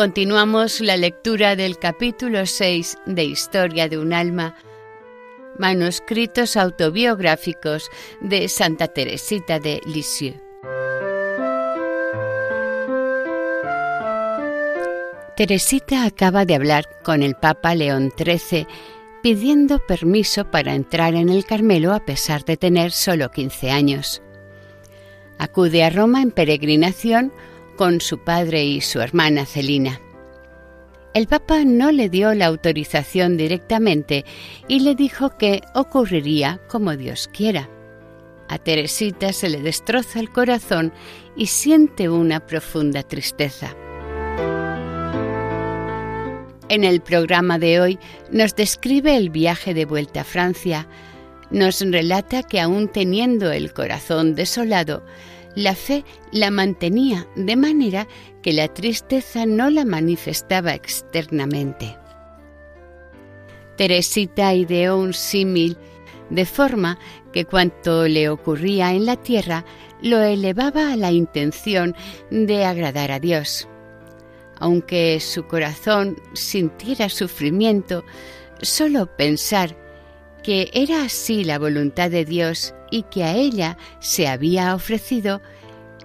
Continuamos la lectura del capítulo 6 de Historia de un alma, manuscritos autobiográficos de Santa Teresita de Lisieux. Teresita acaba de hablar con el Papa León XIII pidiendo permiso para entrar en el Carmelo a pesar de tener solo 15 años. Acude a Roma en peregrinación con su padre y su hermana Celina. El Papa no le dio la autorización directamente y le dijo que ocurriría como Dios quiera. A Teresita se le destroza el corazón y siente una profunda tristeza. En el programa de hoy nos describe el viaje de vuelta a Francia, nos relata que aún teniendo el corazón desolado, la fe la mantenía de manera que la tristeza no la manifestaba externamente. Teresita ideó un símil de forma que cuanto le ocurría en la tierra lo elevaba a la intención de agradar a Dios. Aunque su corazón sintiera sufrimiento, solo pensar que era así la voluntad de Dios y que a ella se había ofrecido,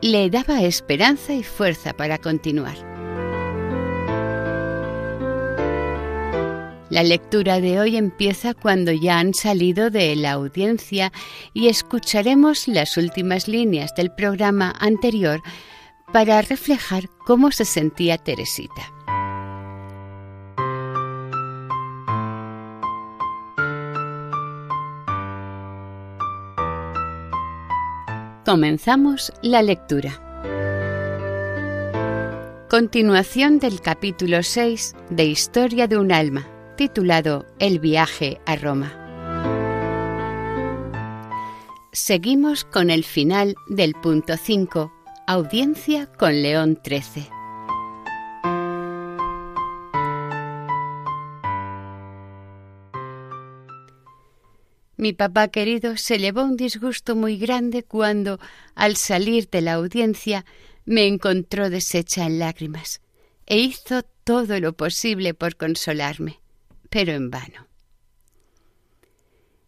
le daba esperanza y fuerza para continuar. La lectura de hoy empieza cuando ya han salido de la audiencia y escucharemos las últimas líneas del programa anterior para reflejar cómo se sentía Teresita. Comenzamos la lectura. Continuación del capítulo 6 de Historia de un alma, titulado El viaje a Roma. Seguimos con el final del punto 5, audiencia con León XIII. Mi papá querido se llevó un disgusto muy grande cuando, al salir de la audiencia, me encontró deshecha en lágrimas, e hizo todo lo posible por consolarme, pero en vano.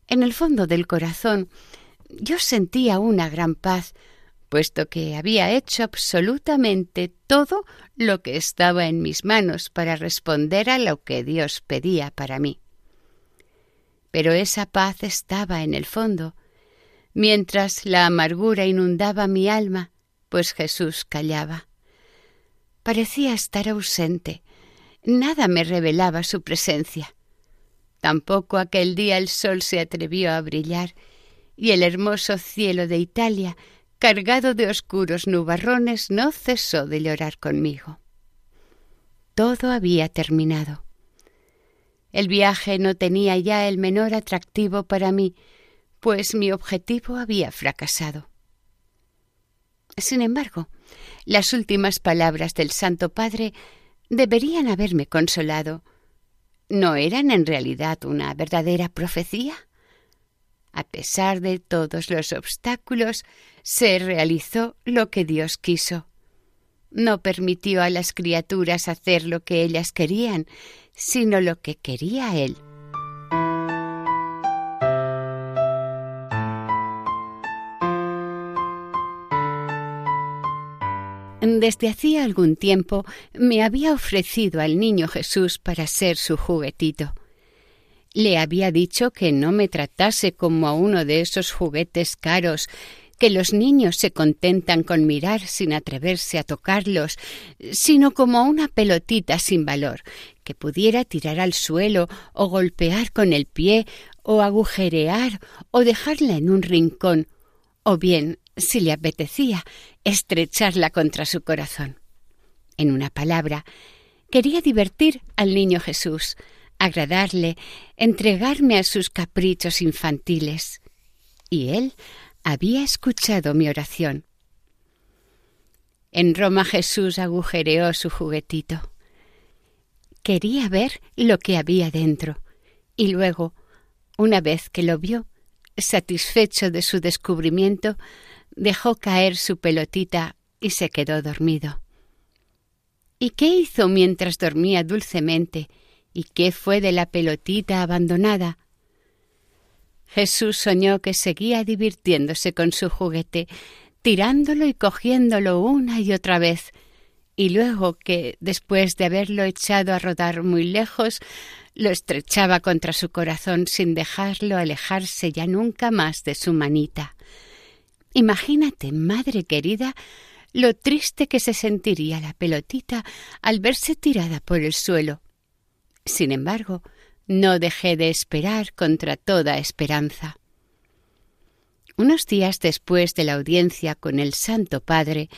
En el fondo del corazón yo sentía una gran paz, puesto que había hecho absolutamente todo lo que estaba en mis manos para responder a lo que Dios pedía para mí pero esa paz estaba en el fondo, mientras la amargura inundaba mi alma, pues Jesús callaba. Parecía estar ausente, nada me revelaba su presencia. Tampoco aquel día el sol se atrevió a brillar, y el hermoso cielo de Italia, cargado de oscuros nubarrones, no cesó de llorar conmigo. Todo había terminado. El viaje no tenía ya el menor atractivo para mí, pues mi objetivo había fracasado. Sin embargo, las últimas palabras del Santo Padre deberían haberme consolado. ¿No eran en realidad una verdadera profecía? A pesar de todos los obstáculos, se realizó lo que Dios quiso. No permitió a las criaturas hacer lo que ellas querían, sino lo que quería él. Desde hacía algún tiempo me había ofrecido al niño Jesús para ser su juguetito. Le había dicho que no me tratase como a uno de esos juguetes caros que los niños se contentan con mirar sin atreverse a tocarlos, sino como una pelotita sin valor, que pudiera tirar al suelo o golpear con el pie o agujerear o dejarla en un rincón, o bien, si le apetecía, estrecharla contra su corazón. En una palabra, quería divertir al niño Jesús, agradarle, entregarme a sus caprichos infantiles. Y él había escuchado mi oración. En Roma Jesús agujereó su juguetito. Quería ver lo que había dentro, y luego, una vez que lo vio, satisfecho de su descubrimiento, dejó caer su pelotita y se quedó dormido. ¿Y qué hizo mientras dormía dulcemente? ¿Y qué fue de la pelotita abandonada? Jesús soñó que seguía divirtiéndose con su juguete, tirándolo y cogiéndolo una y otra vez, y luego que, después de haberlo echado a rodar muy lejos, lo estrechaba contra su corazón sin dejarlo alejarse ya nunca más de su manita. Imagínate, madre querida, lo triste que se sentiría la pelotita al verse tirada por el suelo. Sin embargo, no dejé de esperar contra toda esperanza. Unos días después de la audiencia con el Santo Padre,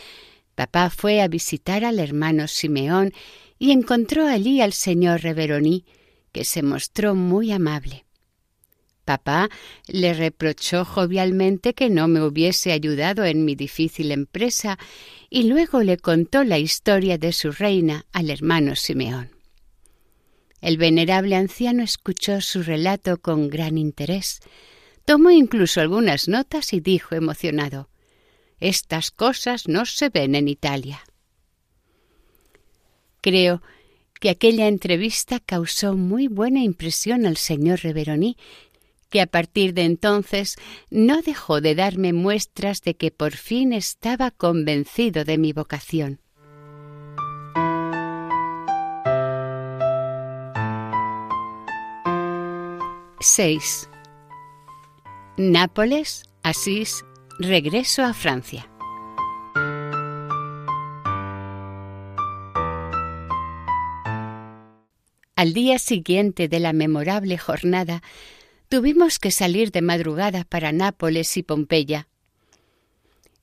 papá fue a visitar al hermano Simeón y encontró allí al señor Reveroní, que se mostró muy amable. Papá le reprochó jovialmente que no me hubiese ayudado en mi difícil empresa y luego le contó la historia de su reina al hermano Simeón. El venerable anciano escuchó su relato con gran interés, tomó incluso algunas notas y dijo emocionado Estas cosas no se ven en Italia. Creo que aquella entrevista causó muy buena impresión al señor Reveroní, que a partir de entonces no dejó de darme muestras de que por fin estaba convencido de mi vocación. 6. Nápoles, Asís, regreso a Francia. Al día siguiente de la memorable jornada, tuvimos que salir de madrugada para Nápoles y Pompeya.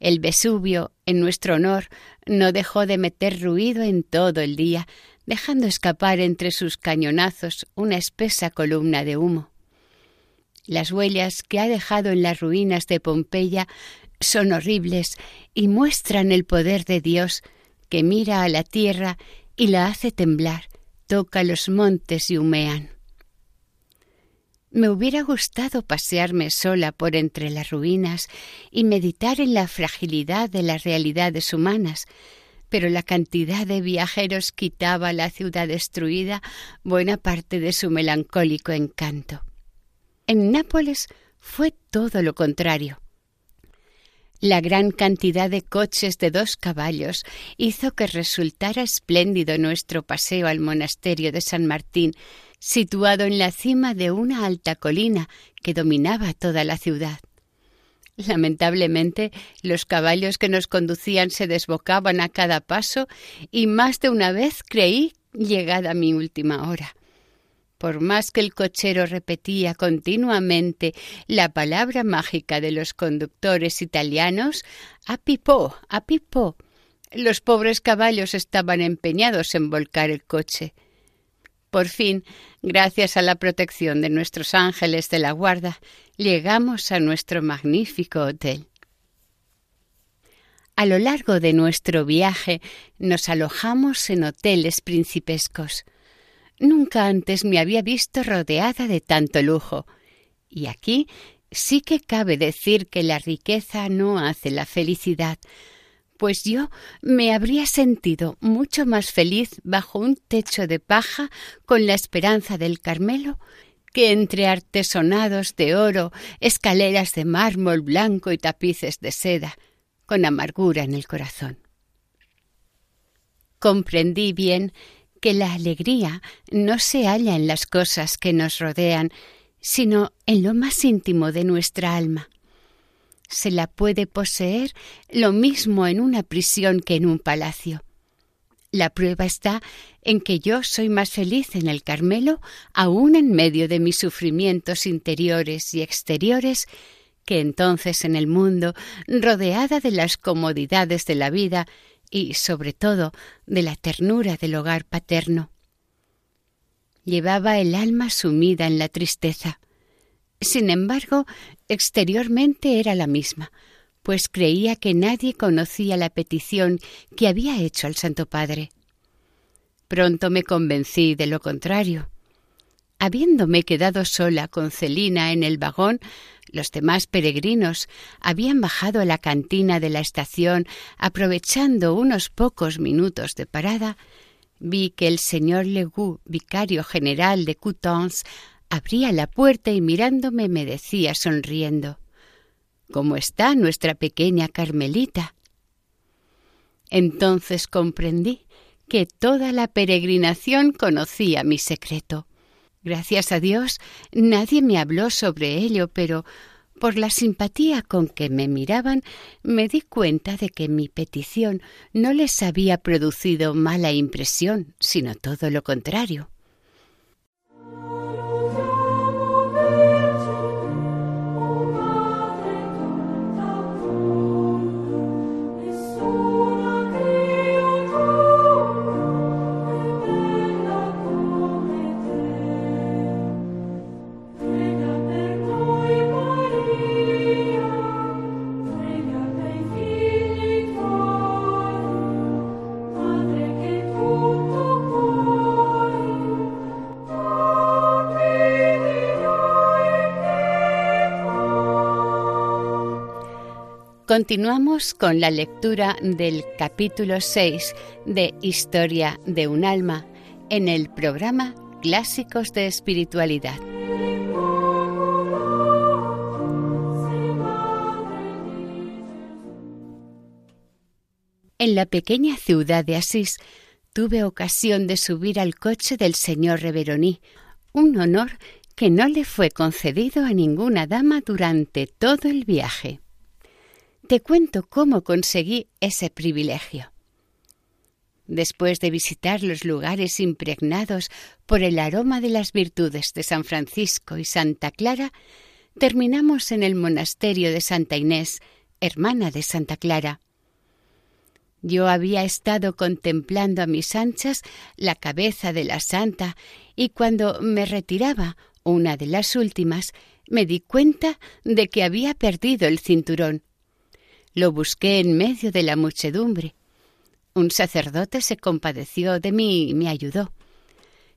El Vesubio, en nuestro honor, no dejó de meter ruido en todo el día, dejando escapar entre sus cañonazos una espesa columna de humo. Las huellas que ha dejado en las ruinas de Pompeya son horribles y muestran el poder de Dios que mira a la tierra y la hace temblar, toca los montes y humean. Me hubiera gustado pasearme sola por entre las ruinas y meditar en la fragilidad de las realidades humanas, pero la cantidad de viajeros quitaba a la ciudad destruida buena parte de su melancólico encanto. En Nápoles fue todo lo contrario. La gran cantidad de coches de dos caballos hizo que resultara espléndido nuestro paseo al monasterio de San Martín, situado en la cima de una alta colina que dominaba toda la ciudad. Lamentablemente, los caballos que nos conducían se desbocaban a cada paso y más de una vez creí llegada mi última hora. Por más que el cochero repetía continuamente la palabra mágica de los conductores italianos, a pipó, a pipó, los pobres caballos estaban empeñados en volcar el coche. Por fin, gracias a la protección de nuestros ángeles de la guarda, llegamos a nuestro magnífico hotel. A lo largo de nuestro viaje nos alojamos en hoteles principescos. Nunca antes me había visto rodeada de tanto lujo. Y aquí sí que cabe decir que la riqueza no hace la felicidad, pues yo me habría sentido mucho más feliz bajo un techo de paja con la esperanza del Carmelo que entre artesonados de oro, escaleras de mármol blanco y tapices de seda, con amargura en el corazón. Comprendí bien que la alegría no se halla en las cosas que nos rodean, sino en lo más íntimo de nuestra alma se la puede poseer lo mismo en una prisión que en un palacio. La prueba está en que yo soy más feliz en el Carmelo, aun en medio de mis sufrimientos interiores y exteriores, que entonces en el mundo, rodeada de las comodidades de la vida y, sobre todo, de la ternura del hogar paterno. Llevaba el alma sumida en la tristeza. Sin embargo, exteriormente era la misma, pues creía que nadie conocía la petición que había hecho al Santo Padre. Pronto me convencí de lo contrario. Habiéndome quedado sola con Celina en el vagón, los demás peregrinos habían bajado a la cantina de la estación aprovechando unos pocos minutos de parada, vi que el señor Legout, vicario general de Coutances, abría la puerta y mirándome me decía sonriendo ¿Cómo está nuestra pequeña Carmelita? Entonces comprendí que toda la peregrinación conocía mi secreto. Gracias a Dios nadie me habló sobre ello, pero por la simpatía con que me miraban me di cuenta de que mi petición no les había producido mala impresión, sino todo lo contrario. Continuamos con la lectura del capítulo 6 de Historia de un alma en el programa Clásicos de Espiritualidad. En la pequeña ciudad de Asís tuve ocasión de subir al coche del señor Reveroní, un honor que no le fue concedido a ninguna dama durante todo el viaje. Te cuento cómo conseguí ese privilegio. Después de visitar los lugares impregnados por el aroma de las virtudes de San Francisco y Santa Clara, terminamos en el monasterio de Santa Inés, hermana de Santa Clara. Yo había estado contemplando a mis anchas la cabeza de la santa y cuando me retiraba, una de las últimas, me di cuenta de que había perdido el cinturón lo busqué en medio de la muchedumbre. Un sacerdote se compadeció de mí y me ayudó.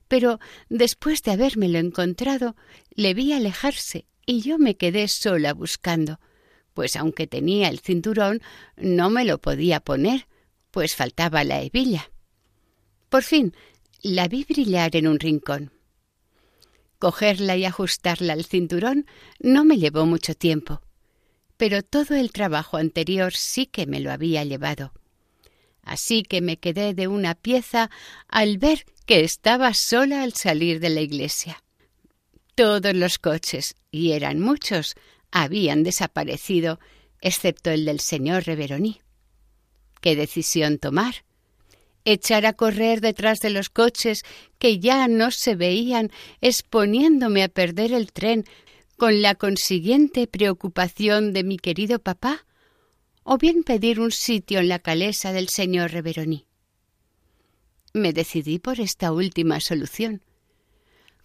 Pero después de habérmelo encontrado, le vi alejarse y yo me quedé sola buscando, pues aunque tenía el cinturón, no me lo podía poner, pues faltaba la hebilla. Por fin la vi brillar en un rincón. Cogerla y ajustarla al cinturón no me llevó mucho tiempo pero todo el trabajo anterior sí que me lo había llevado. Así que me quedé de una pieza al ver que estaba sola al salir de la iglesia. Todos los coches, y eran muchos, habían desaparecido, excepto el del señor Reveroní. ¿Qué decisión tomar? echar a correr detrás de los coches que ya no se veían, exponiéndome a perder el tren con la consiguiente preocupación de mi querido papá, o bien pedir un sitio en la calesa del señor Reveroní. Me decidí por esta última solución.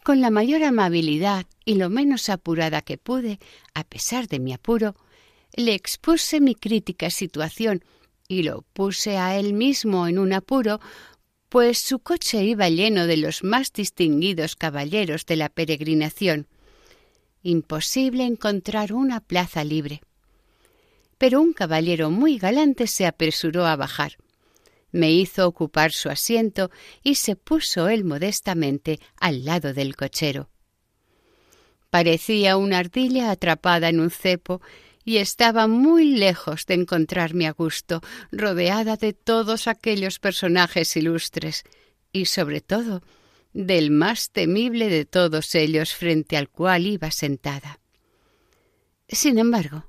Con la mayor amabilidad y lo menos apurada que pude, a pesar de mi apuro, le expuse mi crítica situación y lo puse a él mismo en un apuro, pues su coche iba lleno de los más distinguidos caballeros de la peregrinación, imposible encontrar una plaza libre. pero un caballero muy galante se apresuró a bajar. Me hizo ocupar su asiento y se puso él modestamente al lado del cochero. Parecía una ardilla atrapada en un cepo y estaba muy lejos de encontrarme a gusto, rodeada de todos aquellos personajes ilustres y sobre todo del más temible de todos ellos frente al cual iba sentada. Sin embargo,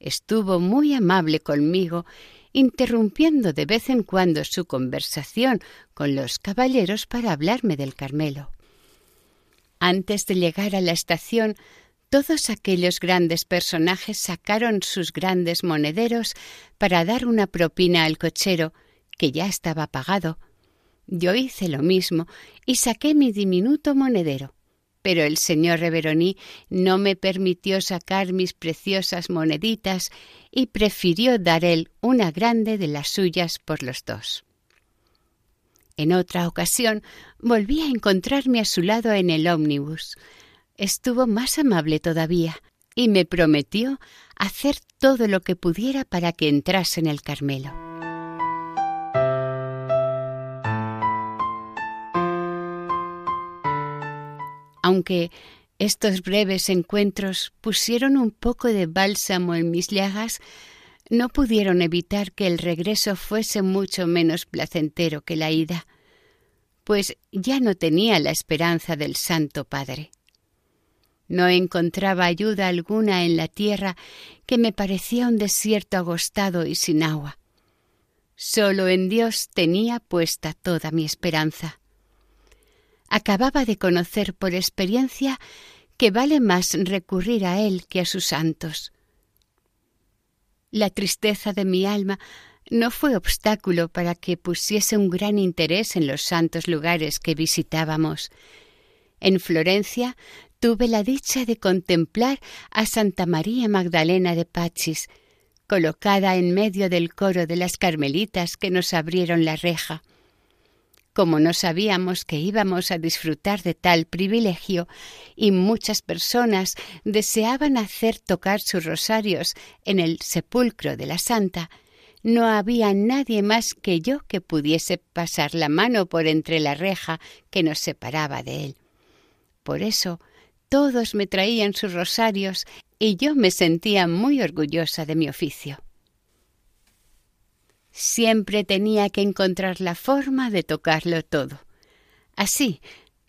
estuvo muy amable conmigo, interrumpiendo de vez en cuando su conversación con los caballeros para hablarme del Carmelo. Antes de llegar a la estación todos aquellos grandes personajes sacaron sus grandes monederos para dar una propina al cochero, que ya estaba pagado. Yo hice lo mismo y saqué mi diminuto monedero. Pero el señor Reveroní no me permitió sacar mis preciosas moneditas y prefirió dar él una grande de las suyas por los dos. En otra ocasión volví a encontrarme a su lado en el ómnibus estuvo más amable todavía y me prometió hacer todo lo que pudiera para que entrase en el Carmelo. Aunque estos breves encuentros pusieron un poco de bálsamo en mis llagas, no pudieron evitar que el regreso fuese mucho menos placentero que la ida, pues ya no tenía la esperanza del Santo Padre. No encontraba ayuda alguna en la tierra que me parecía un desierto agostado y sin agua. Solo en Dios tenía puesta toda mi esperanza. Acababa de conocer por experiencia que vale más recurrir a Él que a sus santos. La tristeza de mi alma no fue obstáculo para que pusiese un gran interés en los santos lugares que visitábamos. En Florencia tuve la dicha de contemplar a Santa María Magdalena de Pachis, colocada en medio del coro de las carmelitas que nos abrieron la reja. Como no sabíamos que íbamos a disfrutar de tal privilegio y muchas personas deseaban hacer tocar sus rosarios en el sepulcro de la Santa, no había nadie más que yo que pudiese pasar la mano por entre la reja que nos separaba de él. Por eso todos me traían sus rosarios y yo me sentía muy orgullosa de mi oficio. Siempre tenía que encontrar la forma de tocarlo todo. Así,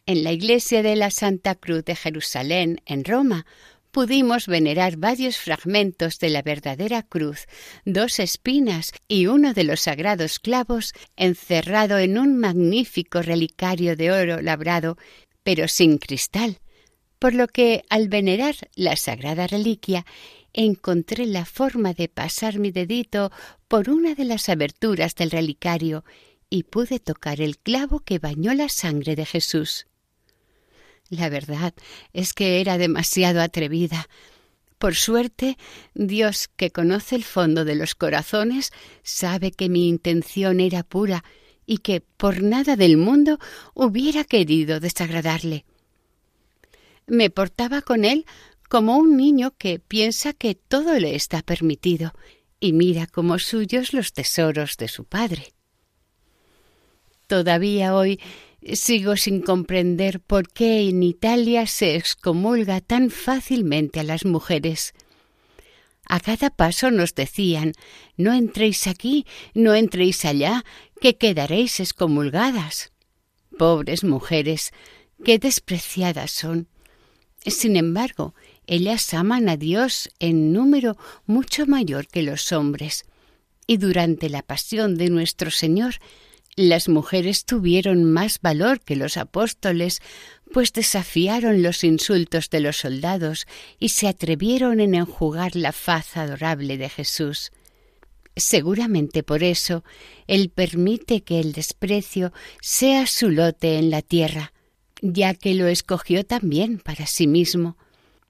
en la iglesia de la Santa Cruz de Jerusalén, en Roma, pudimos venerar varios fragmentos de la verdadera cruz, dos espinas y uno de los sagrados clavos encerrado en un magnífico relicario de oro labrado, pero sin cristal, por lo que al venerar la sagrada reliquia encontré la forma de pasar mi dedito por una de las aberturas del relicario y pude tocar el clavo que bañó la sangre de Jesús. La verdad es que era demasiado atrevida. Por suerte, Dios, que conoce el fondo de los corazones, sabe que mi intención era pura y que por nada del mundo hubiera querido desagradarle. Me portaba con él como un niño que piensa que todo le está permitido y mira como suyos los tesoros de su padre. Todavía hoy sigo sin comprender por qué en Italia se excomulga tan fácilmente a las mujeres. A cada paso nos decían no entréis aquí, no entréis allá, que quedaréis excomulgadas. Pobres mujeres, qué despreciadas son. Sin embargo, ellas aman a Dios en número mucho mayor que los hombres. Y durante la pasión de nuestro Señor, las mujeres tuvieron más valor que los apóstoles, pues desafiaron los insultos de los soldados y se atrevieron en enjugar la faz adorable de Jesús. Seguramente por eso Él permite que el desprecio sea su lote en la tierra, ya que lo escogió también para sí mismo.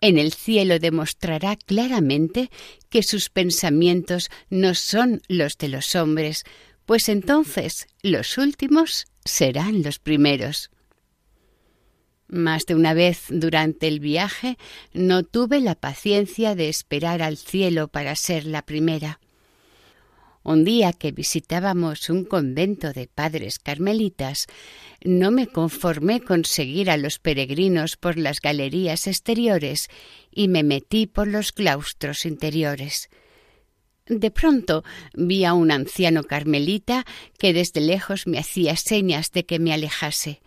En el cielo demostrará claramente que sus pensamientos no son los de los hombres, pues entonces los últimos serán los primeros. Más de una vez durante el viaje no tuve la paciencia de esperar al cielo para ser la primera. Un día que visitábamos un convento de padres carmelitas, no me conformé con seguir a los peregrinos por las galerías exteriores y me metí por los claustros interiores. De pronto vi a un anciano carmelita que desde lejos me hacía señas de que me alejase.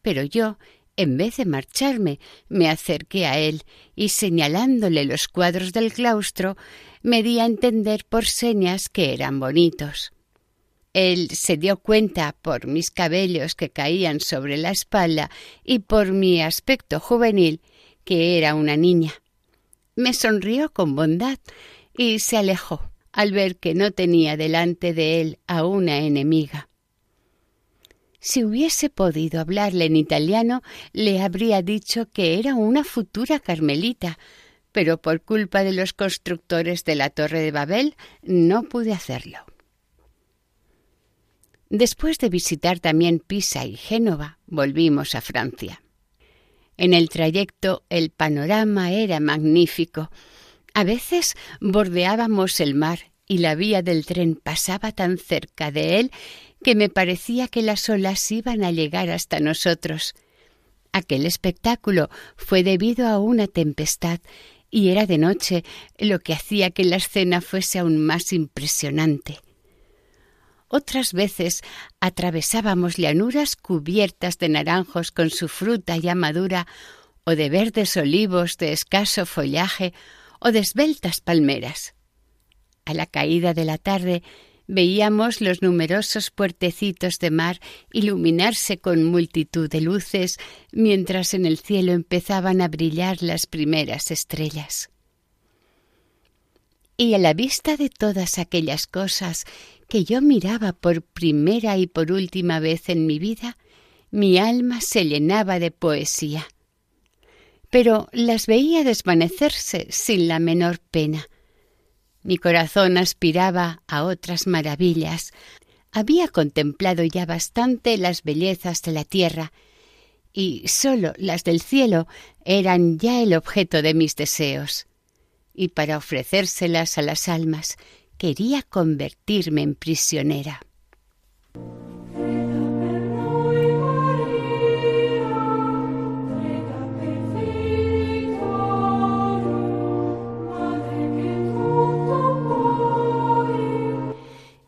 Pero yo, en vez de marcharme, me acerqué a él y señalándole los cuadros del claustro, me di a entender por señas que eran bonitos. Él se dio cuenta por mis cabellos que caían sobre la espalda y por mi aspecto juvenil que era una niña. Me sonrió con bondad y se alejó al ver que no tenía delante de él a una enemiga. Si hubiese podido hablarle en italiano, le habría dicho que era una futura carmelita, pero por culpa de los constructores de la Torre de Babel no pude hacerlo. Después de visitar también Pisa y Génova, volvimos a Francia. En el trayecto el panorama era magnífico. A veces bordeábamos el mar y la vía del tren pasaba tan cerca de él que me parecía que las olas iban a llegar hasta nosotros. Aquel espectáculo fue debido a una tempestad y era de noche, lo que hacía que la escena fuese aún más impresionante. Otras veces atravesábamos llanuras cubiertas de naranjos con su fruta ya madura, o de verdes olivos de escaso follaje, o de esbeltas palmeras. A la caída de la tarde veíamos los numerosos puertecitos de mar iluminarse con multitud de luces, mientras en el cielo empezaban a brillar las primeras estrellas. Y a la vista de todas aquellas cosas que yo miraba por primera y por última vez en mi vida, mi alma se llenaba de poesía. Pero las veía desvanecerse sin la menor pena, mi corazón aspiraba a otras maravillas. Había contemplado ya bastante las bellezas de la tierra, y sólo las del cielo eran ya el objeto de mis deseos. Y para ofrecérselas a las almas quería convertirme en prisionera.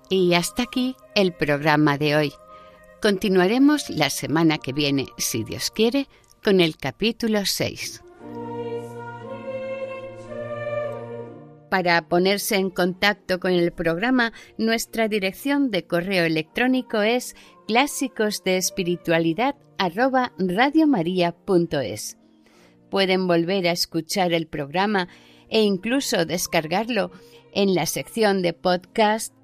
Y hasta aquí el programa de hoy. Continuaremos la semana que viene, si Dios quiere, con el capítulo 6. Para ponerse en contacto con el programa, nuestra dirección de correo electrónico es clásicos de espiritualidad Pueden volver a escuchar el programa e incluso descargarlo en la sección de podcast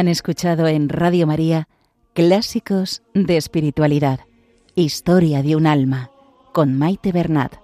Han escuchado en Radio María Clásicos de Espiritualidad, Historia de un alma, con Maite Bernat.